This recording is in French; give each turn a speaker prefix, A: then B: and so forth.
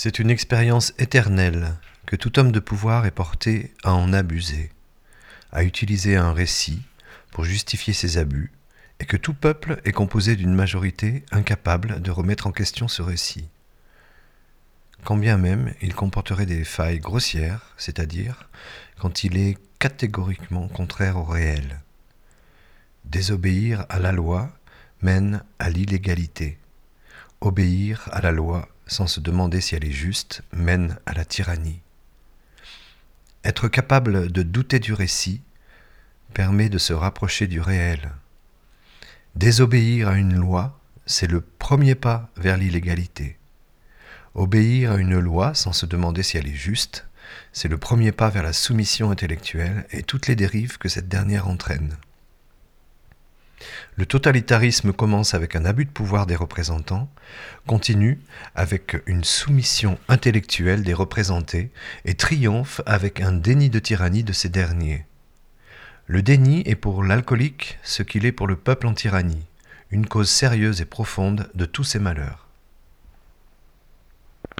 A: C'est une expérience éternelle que tout homme de pouvoir est porté à en abuser, à utiliser un récit pour justifier ses abus, et que tout peuple est composé d'une majorité incapable de remettre en question ce récit. Quand bien même il comporterait des failles grossières, c'est-à-dire quand il est catégoriquement contraire au réel. Désobéir à la loi mène à l'illégalité. Obéir à la loi sans se demander si elle est juste, mène à la tyrannie. Être capable de douter du récit permet de se rapprocher du réel. Désobéir à une loi, c'est le premier pas vers l'illégalité. Obéir à une loi sans se demander si elle est juste, c'est le premier pas vers la soumission intellectuelle et toutes les dérives que cette dernière entraîne. Le totalitarisme commence avec un abus de pouvoir des représentants, continue avec une soumission intellectuelle des représentés et triomphe avec un déni de tyrannie de ces derniers. Le déni est pour l'alcoolique ce qu'il est pour le peuple en tyrannie, une cause sérieuse et profonde de tous ses malheurs.